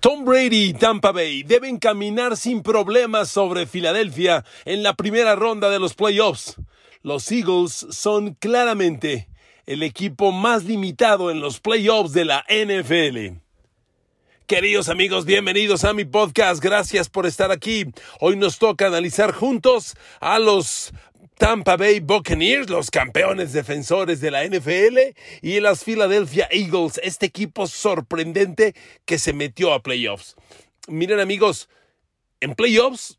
Tom Brady y Tampa Bay deben caminar sin problemas sobre Filadelfia en la primera ronda de los playoffs. Los Eagles son claramente el equipo más limitado en los playoffs de la NFL. Queridos amigos, bienvenidos a mi podcast. Gracias por estar aquí. Hoy nos toca analizar juntos a los Tampa Bay Buccaneers, los campeones defensores de la NFL, y las Philadelphia Eagles, este equipo sorprendente que se metió a playoffs. Miren amigos, en playoffs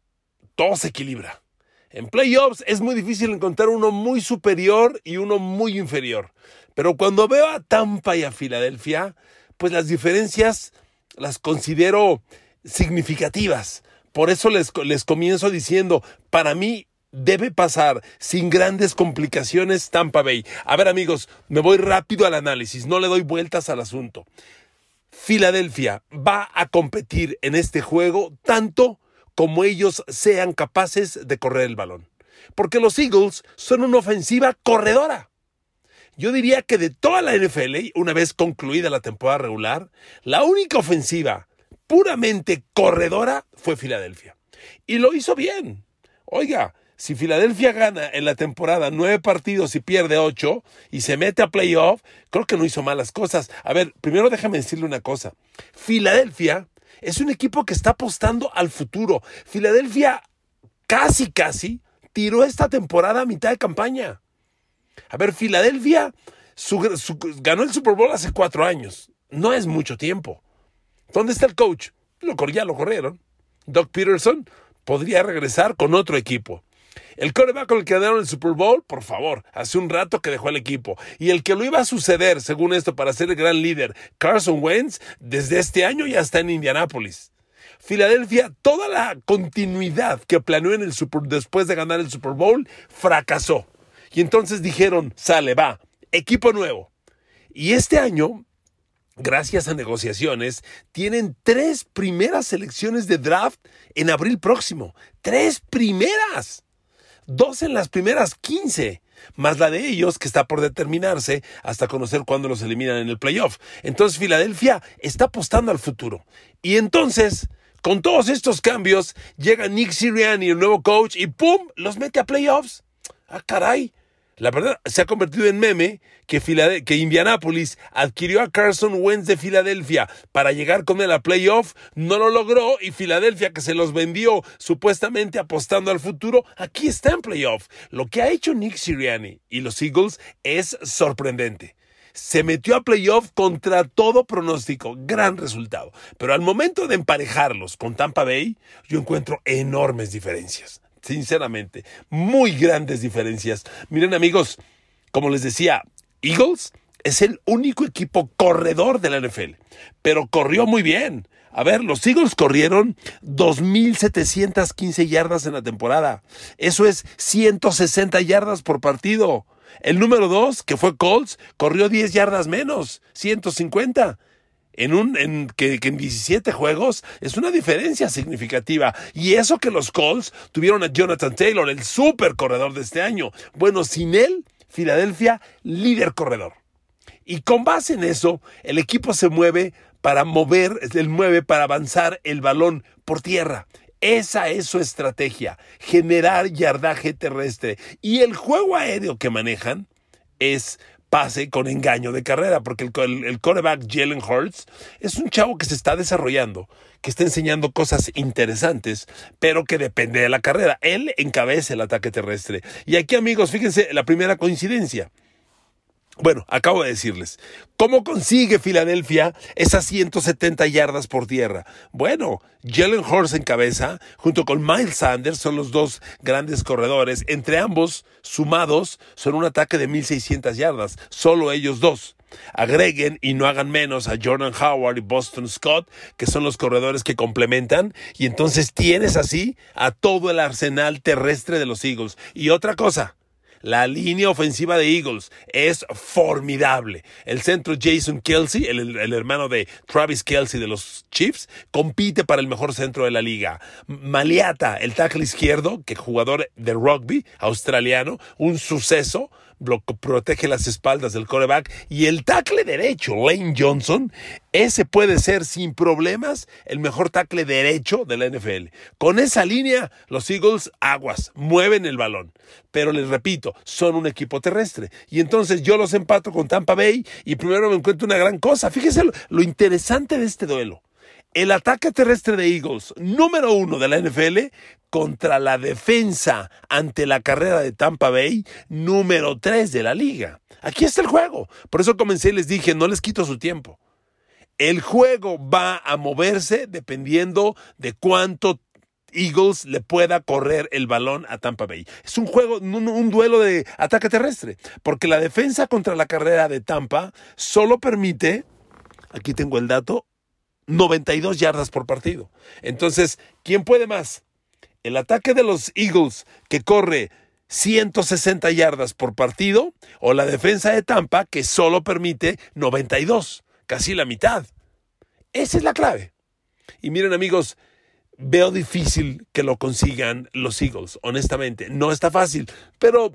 todo se equilibra. En playoffs es muy difícil encontrar uno muy superior y uno muy inferior. Pero cuando veo a Tampa y a Filadelfia, pues las diferencias las considero significativas. Por eso les, les comienzo diciendo, para mí debe pasar sin grandes complicaciones Tampa Bay. A ver amigos, me voy rápido al análisis, no le doy vueltas al asunto. Filadelfia va a competir en este juego tanto como ellos sean capaces de correr el balón. Porque los Eagles son una ofensiva corredora. Yo diría que de toda la NFL, una vez concluida la temporada regular, la única ofensiva puramente corredora fue Filadelfia. Y lo hizo bien. Oiga, si Filadelfia gana en la temporada nueve partidos y pierde ocho y se mete a playoff, creo que no hizo malas cosas. A ver, primero déjame decirle una cosa. Filadelfia es un equipo que está apostando al futuro. Filadelfia casi, casi tiró esta temporada a mitad de campaña. A ver, Filadelfia ganó el Super Bowl hace cuatro años. No es mucho tiempo. ¿Dónde está el coach? Lo, ya lo corrieron. Doug Peterson podría regresar con otro equipo. El coreback con el que ganaron el Super Bowl, por favor, hace un rato que dejó el equipo. Y el que lo iba a suceder, según esto, para ser el gran líder, Carson Wentz, desde este año ya está en Indianápolis. Filadelfia, toda la continuidad que planeó en el Super, después de ganar el Super Bowl, fracasó. Y entonces dijeron, sale, va, equipo nuevo. Y este año, gracias a negociaciones, tienen tres primeras selecciones de draft en abril próximo. Tres primeras dos en las primeras 15, más la de ellos que está por determinarse hasta conocer cuándo los eliminan en el playoff. Entonces Filadelfia está apostando al futuro. Y entonces, con todos estos cambios, llega Nick Sirianni, el nuevo coach, y ¡pum! los mete a playoffs. Ah, caray. La verdad, se ha convertido en meme que, Indianapolis adquirió a Carson Wentz de Filadelfia para llegar con él a playoff, no lo logró y Filadelfia, que se los vendió supuestamente apostando al futuro, aquí está en playoff. Lo que ha hecho Nick Sirianni y los Eagles es sorprendente se metió a playoff contra todo pronóstico. Gran resultado. Pero al momento de emparejarlos con Tampa Bay, yo encuentro enormes diferencias sinceramente, muy grandes diferencias. Miren amigos, como les decía, Eagles es el único equipo corredor de la NFL, pero corrió muy bien. A ver, los Eagles corrieron 2.715 yardas en la temporada. Eso es 160 yardas por partido. El número 2, que fue Colts, corrió 10 yardas menos, 150 en, un, que, en 17 juegos es una diferencia significativa. Y eso que los Colts tuvieron a Jonathan Taylor, el super corredor de este año. Bueno, sin él, Filadelfia, líder corredor. Y con base en eso, el equipo se mueve para mover, el mueve para avanzar el balón por tierra. Esa es su estrategia, generar yardaje terrestre. Y el juego aéreo que manejan es pase con engaño de carrera, porque el, el, quarterback Jalen Hurts es un chavo que se está desarrollando, que está enseñando cosas interesantes, pero que depende de la carrera. Él encabeza el ataque terrestre. Y aquí, amigos, fíjense la primera coincidencia. Bueno, acabo de decirles, ¿cómo consigue Filadelfia esas 170 yardas por tierra? Bueno, Jalen Hurts en cabeza, junto con Miles Sanders, son los dos grandes corredores. Entre ambos, sumados, son un ataque de 1.600 yardas, solo ellos dos. Agreguen y no hagan menos a Jordan Howard y Boston Scott, que son los corredores que complementan, y entonces tienes así a todo el arsenal terrestre de los Eagles. Y otra cosa, la línea ofensiva de Eagles es formidable. El centro Jason Kelsey, el, hermano de Travis Kelsey de los Chiefs, compite para el mejor centro de la liga. Maliata, el tackle izquierdo, que jugador de rugby australiano, un suceso. Protege las espaldas del coreback. Y el tackle derecho, Lane Johnson, ese puede ser sin problemas el mejor tackle derecho de la NFL. Con esa línea, los Eagles aguas, mueven el balón. Pero les repito, son un equipo terrestre. Y entonces yo los empato con Tampa Bay y primero me encuentro una gran cosa. Fíjese lo interesante de este duelo el ataque terrestre de Eagles, número uno de la NFL, contra la defensa ante la carrera de Tampa Bay, número tres de la liga. Aquí está el juego. Por eso comencé y les dije, no les quito su tiempo. El juego va a moverse dependiendo de cuánto Eagles le pueda correr el balón a Tampa Bay. Es un juego, un, un, duelo de ataque terrestre, porque la defensa contra la carrera de Tampa solo permite, aquí tengo el dato, 92 yardas por partido. Entonces, ¿quién puede más? El ataque de los Eagles que corre 160 yardas por partido o la defensa de Tampa que solo permite 92, casi la mitad. Esa es la clave. Y miren amigos, veo difícil que lo consigan los Eagles, honestamente. No está fácil, pero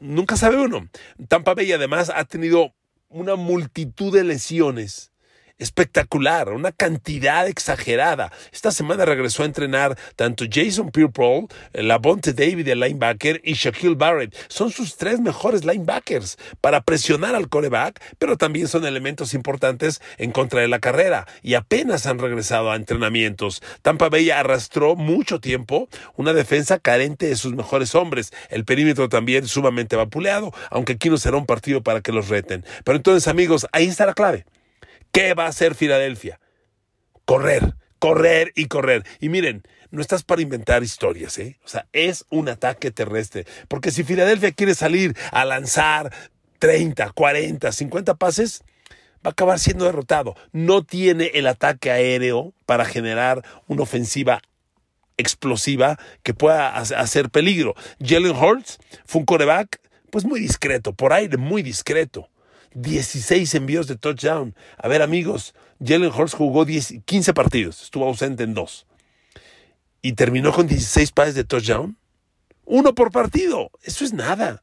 nunca sabe uno. Tampa Bay además ha tenido una multitud de lesiones espectacular, una cantidad exagerada. Esta semana regresó a entrenar tanto Jason Pierre-Paul, Labonte David, el linebacker, y Shaquille Barrett. Son sus tres mejores linebackers para presionar al coreback, pero también son elementos importantes en contra de la carrera y apenas han regresado a entrenamientos. Tampa Bay arrastró mucho tiempo una defensa carente de sus mejores hombres. El perímetro también sumamente vapuleado, aunque aquí no será un partido para que los reten. Pero entonces, amigos, ahí está la clave. ¿Qué va a hacer Filadelfia? Correr, correr y correr. Y miren, no estás para inventar historias, ¿eh? O sea, es un ataque terrestre. Porque si Filadelfia quiere salir a lanzar 30, 40, 50 pases, va a acabar siendo derrotado. No tiene el ataque aéreo para generar una ofensiva explosiva que pueda hacer peligro. Jalen Hurts fue un coreback, pues muy discreto, por aire muy discreto. 16 envíos de touchdown. A ver, amigos, Jalen Hurts jugó 15 partidos, estuvo ausente en dos. Y terminó con 16 pases de touchdown. Uno por partido. Eso es nada.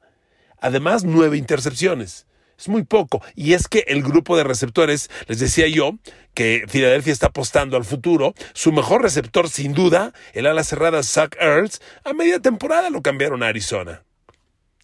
Además, nueve intercepciones. Es muy poco. Y es que el grupo de receptores, les decía yo, que Filadelfia está apostando al futuro. Su mejor receptor, sin duda, el ala cerrada Zach Ertz, a media temporada lo cambiaron a Arizona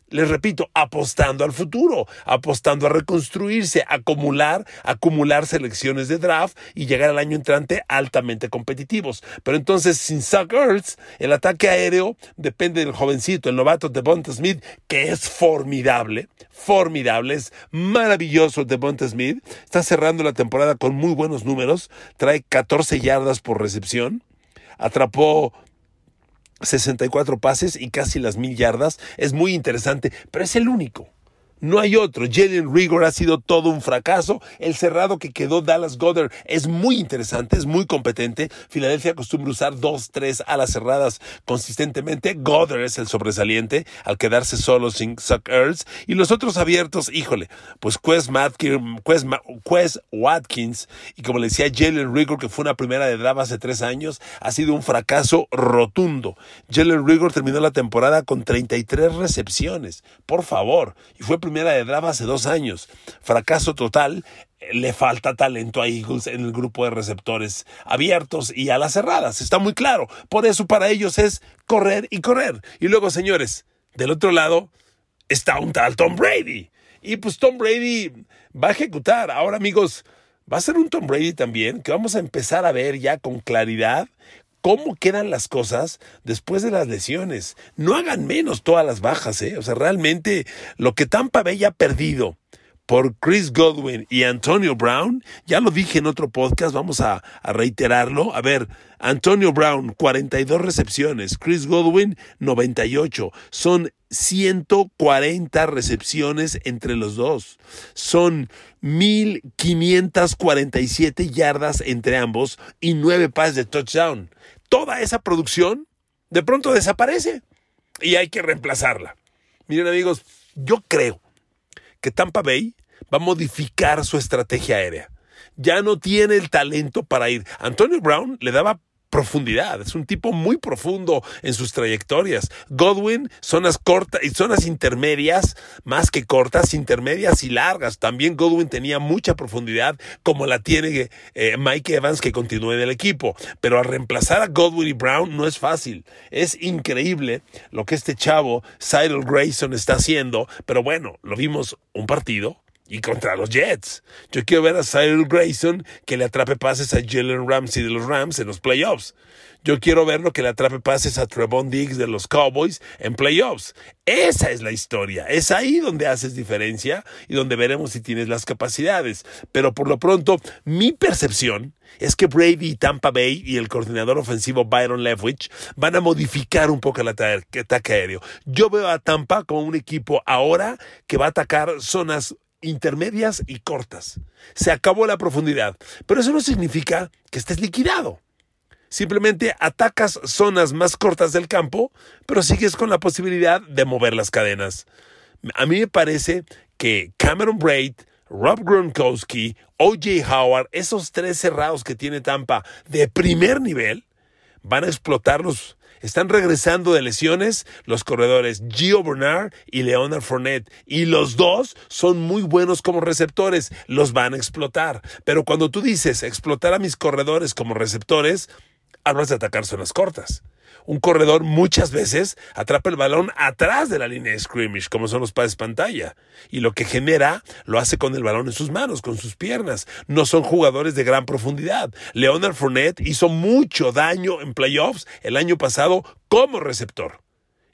les repito, apostando al futuro, apostando a reconstruirse, acumular, acumular selecciones de draft y llegar al año entrante altamente competitivos. Pero entonces, sin Zach Ertz, el ataque aéreo depende del jovencito, el novato Devonta Smith, que es formidable, formidable, es maravilloso Devonta Smith. Está cerrando la temporada con muy buenos números, trae 14 yardas por recepción, atrapó 64 pases y casi las mil yardas. Es muy interesante, pero es el único. No hay otro. Jalen Rigor ha sido todo un fracaso. El cerrado que quedó Dallas Goddard es muy interesante, es muy competente. Filadelfia acostumbra usar dos, tres alas cerradas consistentemente. Goddard es el sobresaliente al quedarse solo sin Zuck Earls. Y los otros abiertos, híjole, pues Quest, Watkins y como le decía Jalen Rigor, que fue una primera de draft hace tres años, ha sido un fracaso rotundo. Jalen Rigor terminó la temporada con 33 recepciones. Por favor. Y fue primera de draft hace dos años. Fracaso total. Le falta talento a Eagles en el grupo de receptores abiertos y a las cerradas. Está muy claro. Por eso para ellos es correr y correr. Y luego, señores, del otro lado está un tal Tom Brady. Y pues Tom Brady va a ejecutar. Ahora, amigos, va a ser un Tom Brady también que vamos a empezar a ver ya con claridad cómo quedan las cosas después de las lesiones. No hagan menos todas las bajas, ¿eh? O sea, realmente lo que Tampa Bay ha perdido por Chris Godwin y Antonio Brown, ya lo dije en otro podcast, vamos a, reiterarlo. A ver, Antonio Brown, 42 recepciones, Chris Godwin, 98. Son 140 recepciones entre los dos. Son 1.547 yardas entre ambos y 9 pases de touchdown toda esa producción de pronto desaparece y hay que reemplazarla. Miren amigos, yo creo que Tampa Bay va a modificar su estrategia aérea. Ya no tiene el talento para ir. Antonio Brown le daba profundidad, es un tipo muy profundo en sus trayectorias. Godwin, zonas cortas y zonas intermedias, más que cortas, intermedias y largas. También Godwin tenía mucha profundidad, como la tiene eh, Mike Evans, que continúa en el equipo. Pero a reemplazar a Godwin y Brown no es fácil. Es increíble lo que este chavo, Cyril Grayson, está haciendo. Pero bueno, lo vimos un partido y contra los Jets. Yo quiero ver a Cyril Grayson que le atrape pases a Jalen Ramsey de los Rams en los playoffs. Yo quiero verlo que le atrape pases a Trevon Diggs de los Cowboys en playoffs. Esa es la historia. Es ahí donde haces diferencia y donde veremos si tienes las capacidades. Pero por lo pronto, mi percepción es que Brady, Tampa Bay y el coordinador ofensivo Byron Leftwich van a modificar un poco el ataque aéreo. Yo veo a Tampa como un equipo ahora que va a atacar zonas intermedias y cortas. Se acabó la profundidad, pero eso no significa que estés liquidado. Simplemente atacas zonas más cortas del campo, pero sigues con la posibilidad de mover las cadenas. A mí me parece que Cameron Braid, Rob Gronkowski, OJ Howard, esos tres cerrados que tiene Tampa de primer nivel, van a explotarlos están regresando de lesiones los corredores Gio Bernard y Leonard Fournette. Y los dos son muy buenos como receptores. Los van a explotar. Pero cuando tú dices explotar a mis corredores como receptores, hablas de atacar zonas cortas un corredor muchas veces atrapa el balón atrás de la línea de scrimmage, como son los pases pantalla. Y lo que genera lo hace con el balón en sus manos, con sus piernas. No son jugadores de gran profundidad. Leonard Fournette hizo mucho daño en playoffs el año pasado como receptor.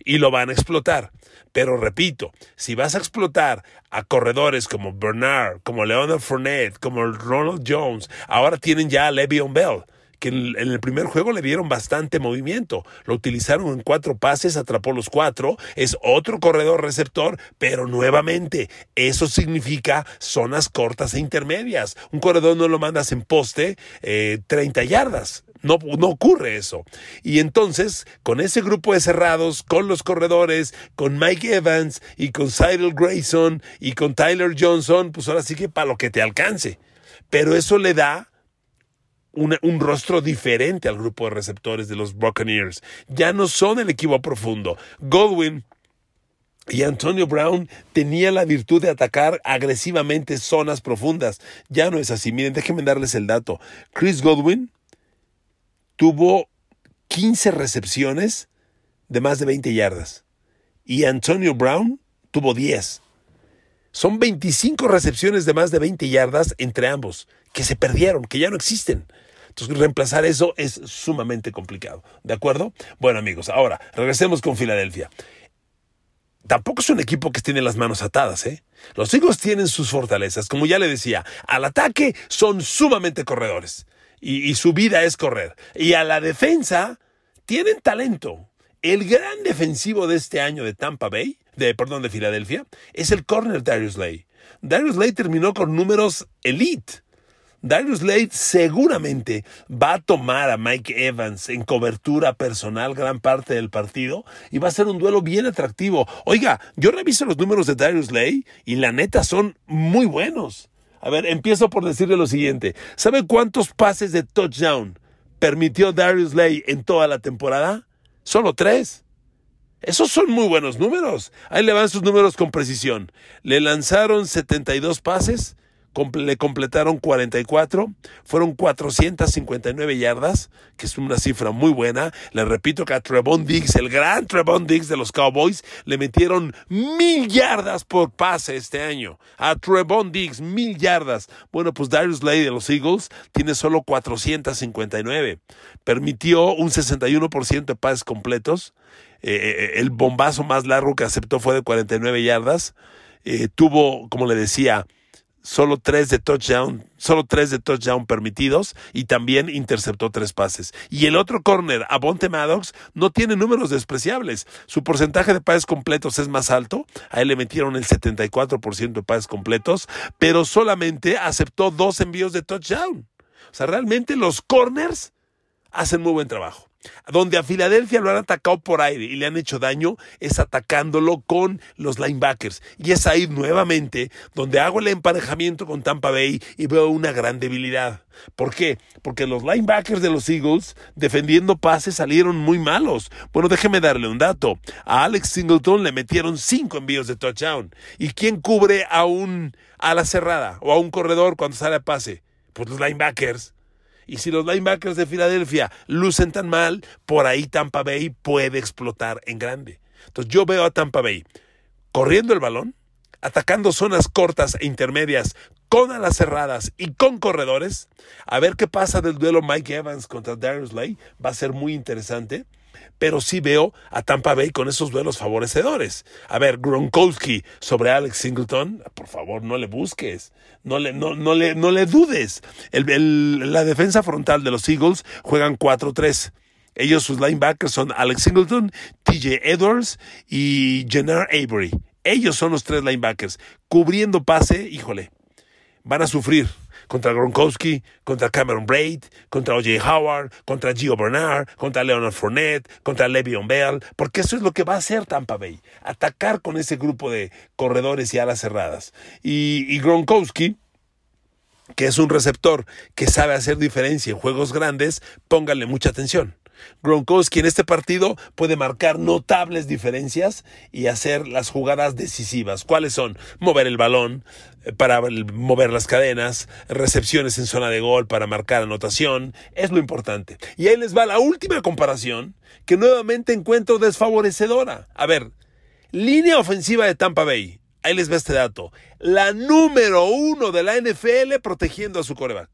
Y lo van a explotar. Pero repito, si vas a explotar a corredores como Bernard, como Leonard Fournette, como Ronald Jones, ahora tienen ya a Le'Veon Bell que en el primer juego le dieron bastante movimiento. Lo utilizaron en cuatro pases, atrapó los cuatro. Es otro corredor receptor, pero nuevamente, eso significa zonas cortas e intermedias. Un corredor no lo mandas en poste 30 eh, yardas. No, no, ocurre eso. Y entonces, con ese grupo de cerrados, con los corredores, con Mike Evans y con Cyril Grayson y con Tyler Johnson, pues ahora sí que para lo que te alcance. Pero eso le da un rostro diferente al grupo de receptores de los Buccaneers. Ya no son el equipo profundo. Godwin y Antonio Brown tenían la virtud de atacar agresivamente zonas profundas. Ya no es así. Miren, déjenme darles el dato. Chris Godwin tuvo 15 recepciones de más de 20 yardas. Y Antonio Brown tuvo 10. Son 25 recepciones de más de 20 yardas entre ambos, que se perdieron, que ya no existen. Entonces, reemplazar eso es sumamente complicado. ¿De acuerdo? Bueno, amigos, ahora regresemos con Filadelfia. Tampoco es un equipo que tiene las manos atadas, ¿eh? Los Eagles tienen sus fortalezas. Como ya le decía, al ataque son sumamente corredores. Y, su vida es correr. Y a la defensa tienen talento. El gran defensivo de este año de Tampa Bay, de, perdón, de Filadelfia, es el corner Darius Lay. Darius Lay terminó con números elite. Darius Slade seguramente va a tomar a Mike Evans en cobertura personal gran parte del partido y va a ser un duelo bien atractivo. Oiga, yo reviso los números de Darius Slade y la neta son muy buenos. A ver, empiezo por decirle lo siguiente. ¿Sabe cuántos pases de touchdown permitió Darius Slade en toda la temporada? Solo tres. Esos son muy buenos números. Ahí le van sus números con precisión. Le lanzaron 72 pases le completaron 44, fueron 459 yardas, que es una cifra muy buena. Le repito que a Trevon Diggs, el gran Trevon Diggs de los Cowboys, le metieron mil yardas por pase este año. A Trevon Diggs, mil yardas. Bueno, pues Darius Lay de los Eagles tiene solo 459. Permitió un 61% de pases completos. Eh, eh, el bombazo más largo que aceptó fue de 49 yardas. Eh, tuvo, como le decía, solo tres de touchdown, solo tres de touchdown permitidos y también interceptó tres pases. Y el otro corner, Abonte Maddox, no tiene números despreciables. Su porcentaje de pases completos es más alto. A él le metieron el 74% de pases completos, pero solamente aceptó dos envíos de touchdown. O sea, realmente los corners hacen muy buen trabajo. Donde a Filadelfia lo han atacado por aire y le han hecho daño es atacándolo con los linebackers. Y es ahí nuevamente donde hago el emparejamiento con Tampa Bay y veo una gran debilidad. ¿Por qué? Porque los linebackers de los Eagles defendiendo pases salieron muy malos. Bueno, déjeme darle un dato. A Alex Singleton le metieron cinco envíos de touchdown. ¿Y quién cubre a un ala cerrada o a un corredor cuando sale a pase? Pues los linebackers. Y si los linebackers de Filadelfia lucen tan mal, por ahí Tampa Bay puede explotar en grande. Entonces yo veo a Tampa Bay corriendo el balón, atacando zonas cortas e intermedias con alas cerradas y con corredores. A ver qué pasa del duelo Mike Evans contra Darius Lay. Va a ser muy interesante pero sí veo a Tampa Bay con esos duelos favorecedores. A ver, Gronkowski sobre Alex Singleton, por favor, no le busques, no le, no, no le, no le dudes. la defensa frontal de los Eagles juegan 4-3. Ellos, sus linebackers son Alex Singleton, TJ Edwards y Jenner Avery. Ellos son los tres linebackers. Cubriendo pase, híjole, van a sufrir contra Gronkowski, contra Cameron Braid, contra O.J. Howard, contra Gio Bernard, contra Leonard Fournette, contra Le'Veon Bell, porque eso es lo que va a hacer Tampa Bay, atacar con ese grupo de corredores y alas cerradas. Y, y Gronkowski, que es un receptor que sabe hacer diferencia en juegos grandes, pónganle mucha atención. Gronkowski en este partido puede marcar notables diferencias y hacer las jugadas decisivas. ¿Cuáles son? Mover el balón eh, para mover las cadenas, recepciones en zona de gol para marcar anotación, es lo importante. Y ahí les va la última comparación que nuevamente encuentro desfavorecedora. A ver, línea ofensiva de Tampa Bay. Ahí les va este dato. La número uno de la NFL protegiendo a su coreback.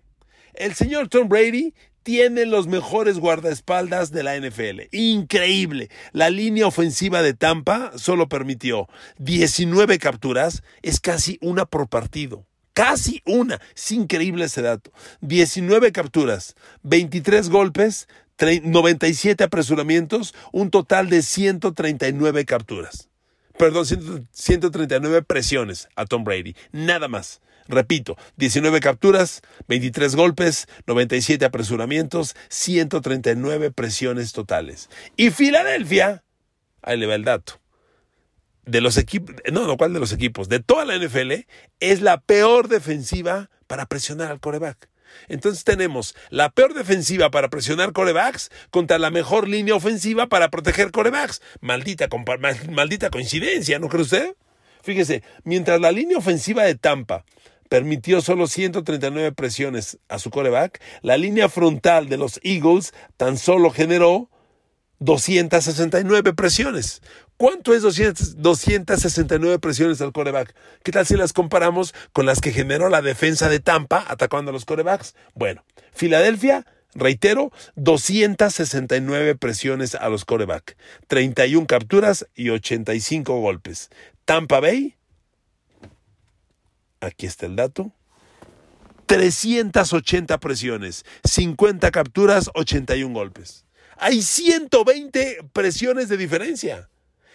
El señor Tom Brady tiene los mejores guardaespaldas de la NFL. Increíble. La línea ofensiva de Tampa solo permitió 19 capturas, es casi una por partido. Casi una. Es increíble ese dato. 19 capturas, 23 golpes, 97 apresuramientos, un total de 139 capturas. Perdón, 139 presiones a Tom Brady. Nada más. Repito, 19 capturas, 23 golpes, 97 apresuramientos, 139 presiones totales. Y Filadelfia, ahí le va el dato, de los equipos, no, no, ¿cuál de los equipos? De toda la NFL, es la peor defensiva para presionar al coreback. Entonces tenemos la peor defensiva para presionar corebacks contra la mejor línea ofensiva para proteger corebacks. Maldita, maldita coincidencia, ¿no cree usted? Fíjese, mientras la línea ofensiva de Tampa permitió solo 139 presiones a su coreback, la línea frontal de los Eagles tan solo generó 269 presiones. ¿Cuánto es 269 presiones al coreback? ¿Qué tal si las comparamos con las que generó la defensa de Tampa atacando a los corebacks? Bueno, Filadelfia, reitero, 269 presiones a los coreback, 31 capturas y 85 golpes. Tampa Bay, aquí está el dato, 380 presiones, 50 capturas, 81 golpes. Hay 120 presiones de diferencia.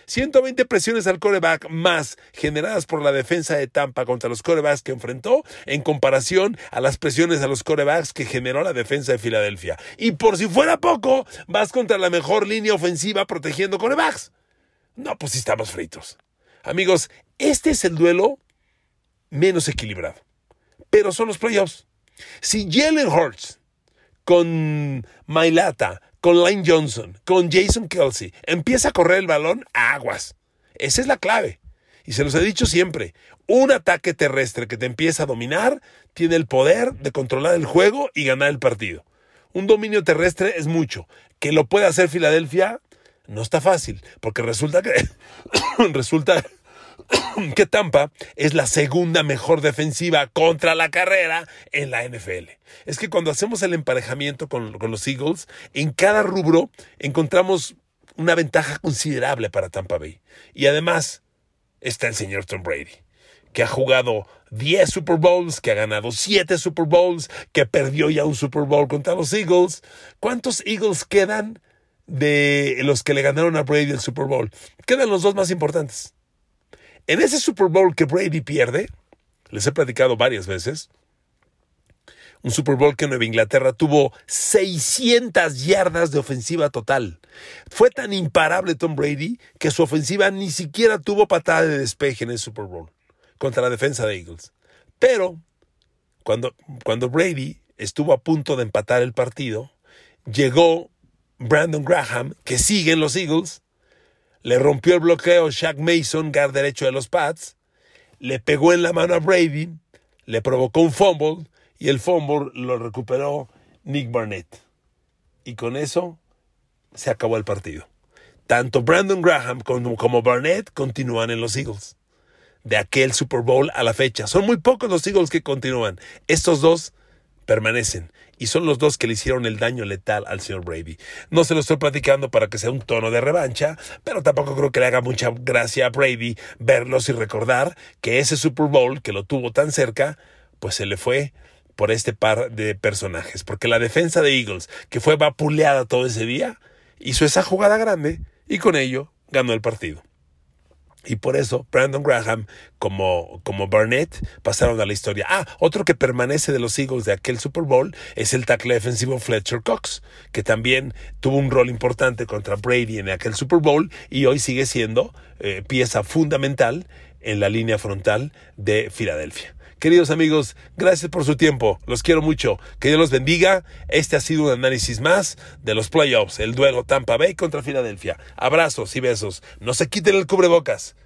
120 presiones al coreback más generadas por la defensa de Tampa contra los corebacks que enfrentó en comparación a las presiones a los corebacks que generó la defensa de Filadelfia. Y por si fuera poco, vas contra la mejor línea ofensiva protegiendo corebacks. No, pues estamos fritos. Amigos, este es el duelo menos equilibrado. Pero son los playoffs. Si Jalen Hurts con Mailata, con Lane Johnson, con Jason Kelsey empieza a correr el balón, aguas. Esa es la clave. Y se los he dicho siempre, un ataque terrestre que te empieza a dominar tiene el poder de controlar el juego y ganar el partido. Un dominio terrestre es mucho. Que lo pueda hacer Filadelfia no está fácil, porque resulta que resulta que Tampa es la segunda mejor defensiva contra la carrera en la NFL. Es que cuando hacemos el emparejamiento con, los Eagles, en cada rubro encontramos una ventaja considerable para Tampa Bay. Y además está el señor Tom Brady, que ha jugado 10 Super Bowls, que ha ganado 7 Super Bowls, que perdió ya un Super Bowl contra los Eagles. ¿Cuántos Eagles quedan de los que le ganaron a Brady el Super Bowl? Quedan los dos más importantes. En ese Super Bowl que Brady pierde, les he platicado varias veces, Un Super Bowl que Nueva Inglaterra tuvo 600 yardas de ofensiva total. Fue tan imparable Tom Brady que su ofensiva ni siquiera tuvo patada de despeje en el Super Bowl contra la defensa de Eagles. Pero cuando, cuando Brady estuvo a punto de empatar el partido, llegó Brandon Graham, que sigue en los Eagles, le rompió el bloqueo Shaq Mason, guard derecho de los Pats, le pegó en la mano a Brady, le provocó un fumble y el fumble lo recuperó Nick Barnett. Y con eso se acabó el partido. Tanto Brandon Graham como, como Barnett continúan en los Eagles. De aquel Super Bowl a la fecha. Son muy pocos los Eagles que continúan. Estos dos permanecen y son los dos que le hicieron el daño letal al señor Brady. No se lo estoy platicando para que sea un tono de revancha, pero tampoco creo que le haga mucha gracia a Brady verlos y recordar que ese Super Bowl que lo tuvo tan cerca, pues se le fue por este par de personajes, porque la defensa de Eagles, que fue vapuleada todo ese día, hizo esa jugada grande y con ello ganó el partido. Y por eso Brandon Graham como, como Barnett pasaron a la historia. Ah, otro que permanece de los Eagles de aquel Super Bowl es el tackle defensivo Fletcher Cox, que también tuvo un rol importante contra Brady en aquel Super Bowl y hoy sigue siendo eh, pieza fundamental en la línea frontal de Filadelfia. Queridos amigos, gracias por su tiempo. Los quiero mucho. Que Dios los bendiga. Este ha sido un análisis más de los playoffs, el duelo Tampa Bay contra Filadelfia. Abrazos y besos. No se quiten el cubrebocas.